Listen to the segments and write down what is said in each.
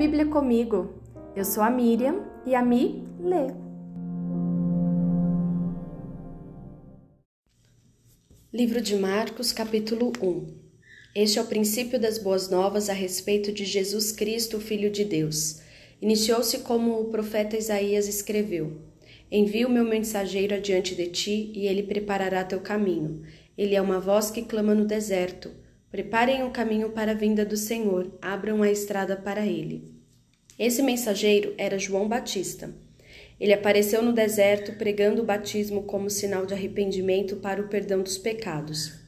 Bíblia comigo. Eu sou a Miriam e a Mi lê. Livro de Marcos, capítulo 1 Este é o princípio das boas novas a respeito de Jesus Cristo, Filho de Deus. Iniciou-se como o profeta Isaías escreveu: Envio meu mensageiro adiante de ti, e ele preparará teu caminho. Ele é uma voz que clama no deserto: Preparem o caminho para a vinda do Senhor, abram a estrada para ele. Esse mensageiro era João Batista. Ele apareceu no deserto pregando o batismo como sinal de arrependimento para o perdão dos pecados.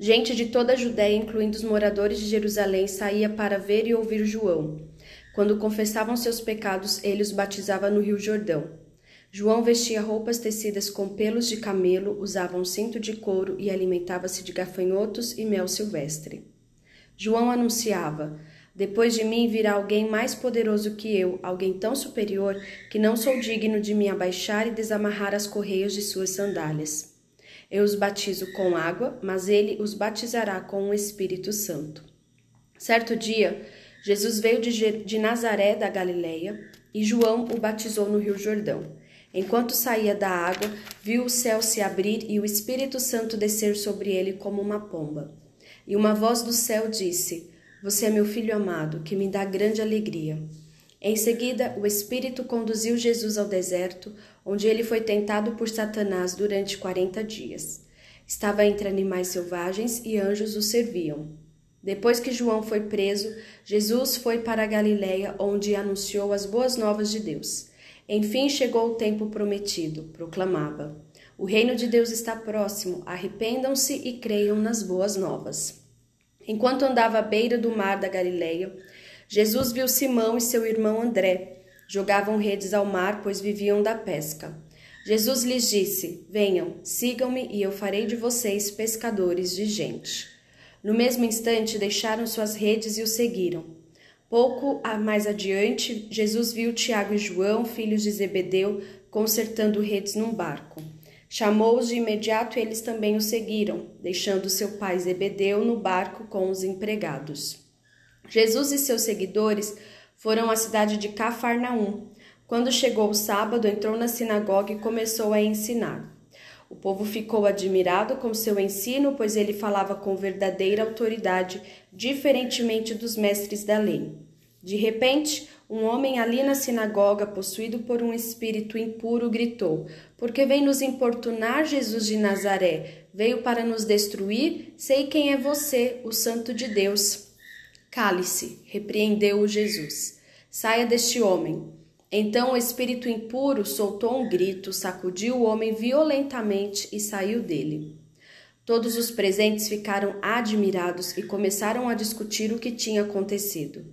Gente de toda a Judéia, incluindo os moradores de Jerusalém, saía para ver e ouvir João. Quando confessavam seus pecados, ele os batizava no Rio Jordão. João vestia roupas tecidas com pelos de camelo, usava um cinto de couro e alimentava-se de gafanhotos e mel silvestre. João anunciava: depois de mim virá alguém mais poderoso que eu, alguém tão superior que não sou digno de me abaixar e desamarrar as correias de suas sandálias. Eu os batizo com água, mas ele os batizará com o Espírito Santo. Certo dia, Jesus veio de, Nazaré da Galileia e João o batizou no Rio Jordão. Enquanto saía da água, viu o céu se abrir e o Espírito Santo descer sobre ele como uma pomba. E uma voz do céu disse: você é meu filho amado, que me dá grande alegria. Em seguida, o Espírito conduziu Jesus ao deserto, onde ele foi tentado por Satanás durante quarenta dias. Estava entre animais selvagens e anjos o serviam. Depois que João foi preso, Jesus foi para a Galiléia, onde anunciou as boas novas de Deus. Enfim chegou o tempo prometido, proclamava. O reino de Deus está próximo, arrependam-se e creiam nas boas novas. Enquanto andava à beira do mar da Galileia, Jesus viu Simão e seu irmão André. Jogavam redes ao mar, pois viviam da pesca. Jesus lhes disse: Venham, sigam-me e eu farei de vocês pescadores de gente. No mesmo instante, deixaram suas redes e o seguiram. Pouco mais adiante, Jesus viu Tiago e João, filhos de Zebedeu, consertando redes num barco. Chamou-os de imediato e eles também o seguiram, deixando seu pai Zebedeu no barco com os empregados. Jesus e seus seguidores foram à cidade de Cafarnaum. Quando chegou o sábado, entrou na sinagoga e começou a ensinar. O povo ficou admirado com seu ensino, pois ele falava com verdadeira autoridade, diferentemente dos mestres da lei. De repente, um homem ali na sinagoga, possuído por um espírito impuro, gritou: Porque vem nos importunar Jesus de Nazaré? Veio para nos destruir? Sei quem é você, o Santo de Deus. Cale-se, repreendeu-o Jesus. Saia deste homem. Então o espírito impuro soltou um grito, sacudiu o homem violentamente e saiu dele. Todos os presentes ficaram admirados e começaram a discutir o que tinha acontecido.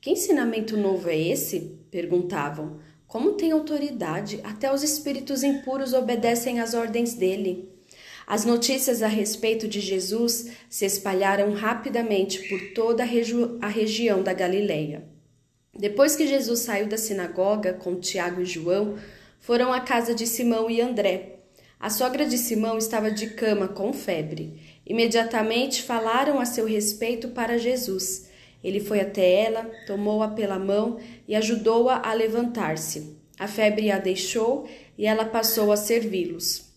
Que ensinamento novo é esse? perguntavam. Como tem autoridade? Até os espíritos impuros obedecem às ordens dele. As notícias a respeito de Jesus se espalharam rapidamente por toda a, regi a região da Galileia. Depois que Jesus saiu da sinagoga com Tiago e João, foram à casa de Simão e André. A sogra de Simão estava de cama com febre. Imediatamente falaram a seu respeito para Jesus. Ele foi até ela, tomou-a pela mão e ajudou-a a, levantar-se. A febre a deixou e ela passou a servi-los.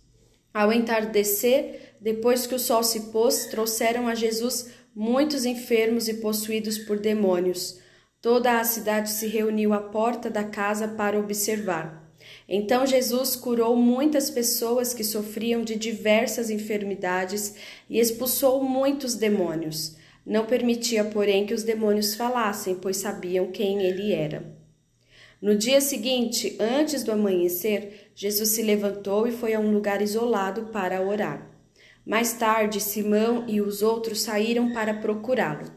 Ao entardecer, depois que o sol se pôs, trouxeram a Jesus muitos enfermos e possuídos por demônios. Toda a cidade se reuniu à porta da casa para observar. Então Jesus curou muitas pessoas que sofriam de diversas enfermidades e expulsou muitos demônios. Não permitia, porém, que os demônios falassem, pois sabiam quem ele era. No dia seguinte, antes do amanhecer, Jesus se levantou e foi a um lugar isolado para orar. Mais tarde, Simão e os outros saíram para procurá-lo.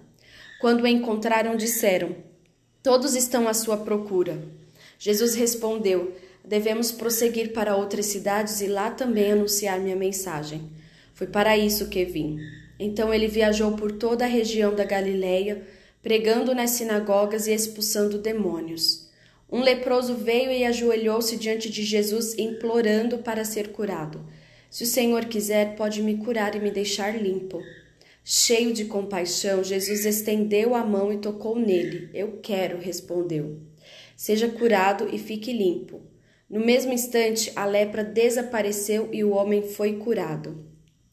Quando o encontraram, disseram: Todos estão à sua procura. Jesus respondeu: Devemos prosseguir para outras cidades e lá também anunciar minha mensagem. Foi para isso que vim. Então ele viajou por toda a região da Galileia, pregando nas sinagogas e expulsando demônios. Um leproso veio e ajoelhou-se diante de Jesus, implorando para ser curado. Se o Senhor quiser, pode me curar e me deixar limpo. Cheio de compaixão, Jesus estendeu a mão e tocou nele. Eu quero, respondeu. Seja curado e fique limpo. No mesmo instante, a lepra desapareceu e o homem foi curado.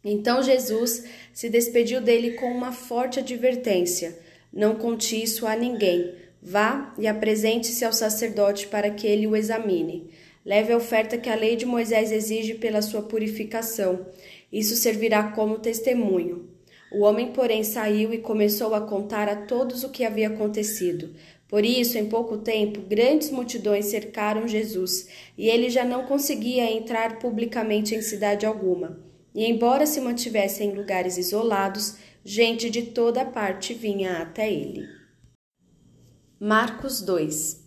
Então Jesus se despediu dele com uma forte advertência: Não conte isso a ninguém. Vá e apresente-se ao sacerdote para que ele o examine. Leve a oferta que a lei de Moisés exige pela sua purificação. Isso servirá como testemunho. O homem, porém, saiu e começou a contar a todos o que havia acontecido. Por isso, em pouco tempo, grandes multidões cercaram Jesus, e ele já não conseguia entrar publicamente em cidade alguma. E embora se mantivesse em lugares isolados, gente de toda parte vinha até ele. Marcos 2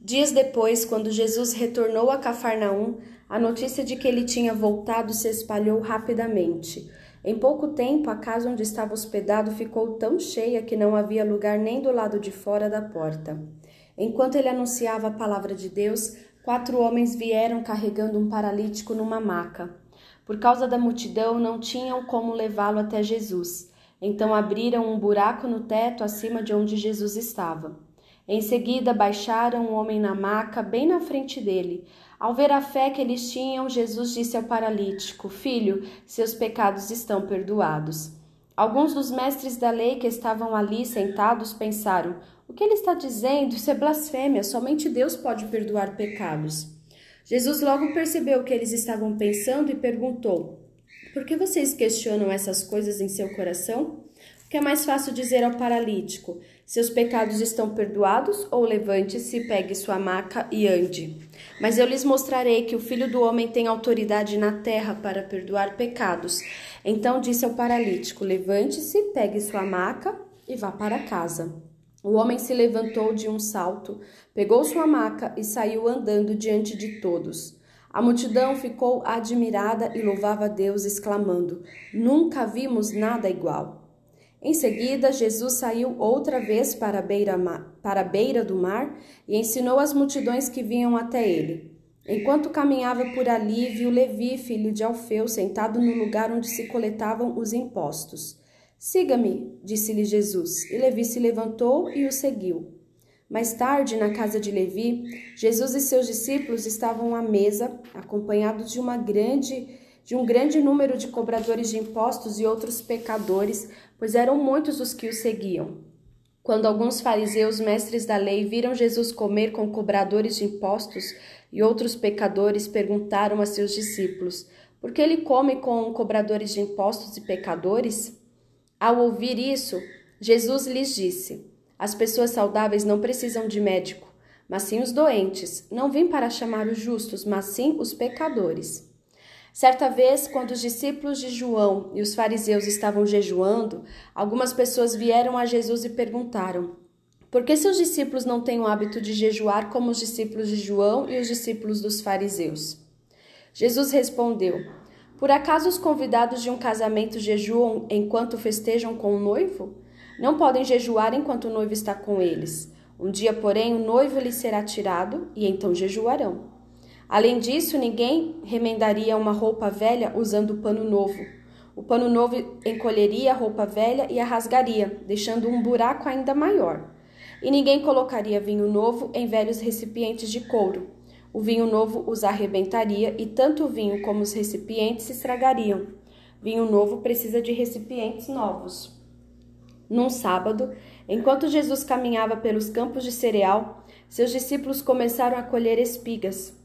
Dias depois, quando Jesus retornou a Cafarnaum, a notícia de que ele tinha voltado se espalhou rapidamente. Em pouco tempo, a casa onde estava hospedado ficou tão cheia que não havia lugar nem do lado de fora da porta. Enquanto ele anunciava a palavra de Deus, quatro homens vieram carregando um paralítico numa maca. Por causa da multidão, não tinham como levá-lo até Jesus. Então abriram um buraco no teto acima de onde Jesus estava. Em seguida, baixaram um homem na maca, bem na frente dele. Ao ver a fé que eles tinham, Jesus disse ao paralítico: Filho, seus pecados estão perdoados. Alguns dos mestres da lei que estavam ali sentados pensaram: O que ele está dizendo? Isso é blasfêmia, somente Deus pode perdoar pecados. Jesus logo percebeu o que eles estavam pensando e perguntou: Por que vocês questionam essas coisas em seu coração? Que é mais fácil dizer ao paralítico: Seus pecados estão perdoados? Ou levante-se, pegue sua maca e ande. Mas eu lhes mostrarei que o filho do homem tem autoridade na terra para perdoar pecados. Então disse ao paralítico: Levante-se, pegue sua maca e vá para casa. O homem se levantou de um salto, pegou sua maca e saiu andando diante de todos. A multidão ficou admirada e louvava a Deus, exclamando: Nunca vimos nada igual. Em seguida, Jesus saiu outra vez para a, beira, para a beira do mar e ensinou as multidões que vinham até ele. Enquanto caminhava por ali, viu Levi, filho de Alfeu, sentado no lugar onde se coletavam os impostos. Siga-me, disse-lhe Jesus, e Levi se levantou e o seguiu. Mais tarde, na casa de Levi, Jesus e seus discípulos estavam à mesa, acompanhados de uma grande de um grande número de cobradores de impostos e outros pecadores, pois eram muitos os que o seguiam. Quando alguns fariseus, mestres da lei, viram Jesus comer com cobradores de impostos e outros pecadores, perguntaram a seus discípulos: Por que ele come com cobradores de impostos e pecadores? Ao ouvir isso, Jesus lhes disse: As pessoas saudáveis não precisam de médico, mas sim os doentes. Não vim para chamar os justos, mas sim os pecadores. Certa vez, quando os discípulos de João e os fariseus estavam jejuando, algumas pessoas vieram a Jesus e perguntaram: Por que seus discípulos não têm o hábito de jejuar como os discípulos de João e os discípulos dos fariseus? Jesus respondeu: Por acaso os convidados de um casamento jejuam enquanto festejam com o noivo? Não podem jejuar enquanto o noivo está com eles. Um dia, porém, o noivo lhes será tirado e então jejuarão. Além disso, ninguém remendaria uma roupa velha usando pano novo. O pano novo encolheria a roupa velha e a rasgaria, deixando um buraco ainda maior. E ninguém colocaria vinho novo em velhos recipientes de couro. O vinho novo os arrebentaria e tanto o vinho como os recipientes se estragariam. Vinho novo precisa de recipientes novos. Num sábado, enquanto Jesus caminhava pelos campos de cereal, seus discípulos começaram a colher espigas.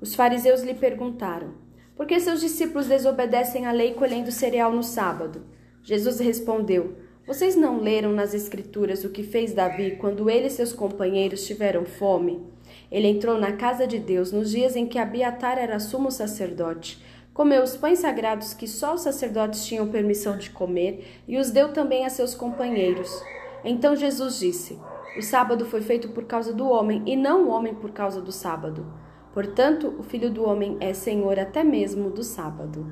Os fariseus lhe perguntaram: Por que seus discípulos desobedecem à lei colhendo cereal no sábado? Jesus respondeu: Vocês não leram nas Escrituras o que fez Davi quando ele e seus companheiros tiveram fome? Ele entrou na casa de Deus nos dias em que Abiatar era sumo sacerdote. Comeu os pães sagrados que só os sacerdotes tinham permissão de comer e os deu também a seus companheiros. Então Jesus disse: O sábado foi feito por causa do homem e não o homem por causa do sábado. Portanto, o Filho do Homem é Senhor até mesmo do sábado.